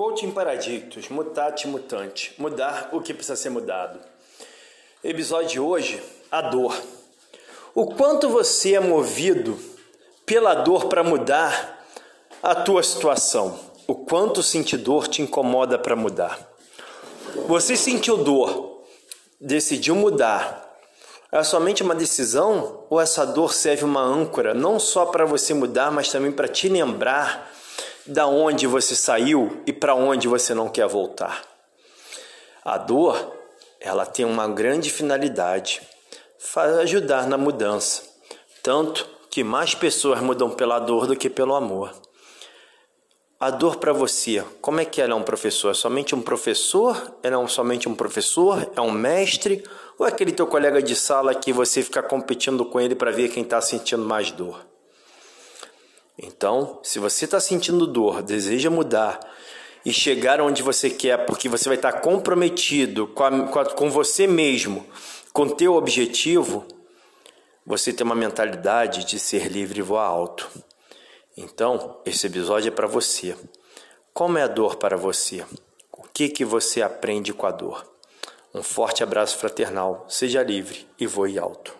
Coaching Paradictos, Mutate Mutante. Mudar o que precisa ser mudado. Episódio de hoje, a dor. O quanto você é movido pela dor para mudar a tua situação. O quanto sentir dor te incomoda para mudar. Você sentiu dor, decidiu mudar. É somente uma decisão ou essa dor serve uma âncora não só para você mudar, mas também para te lembrar da onde você saiu e para onde você não quer voltar. A dor, ela tem uma grande finalidade, ajudar na mudança, tanto que mais pessoas mudam pela dor do que pelo amor. A dor para você, como é que ela é um professor? É somente um professor? Ela é somente um professor? É um mestre? Ou é aquele teu colega de sala que você fica competindo com ele para ver quem está sentindo mais dor? Então, se você está sentindo dor, deseja mudar e chegar onde você quer, porque você vai estar tá comprometido com, a, com, a, com você mesmo, com teu objetivo, você tem uma mentalidade de ser livre e voar alto. Então, esse episódio é para você. Como é a dor para você? O que que você aprende com a dor? Um forte abraço fraternal. Seja livre e voe alto.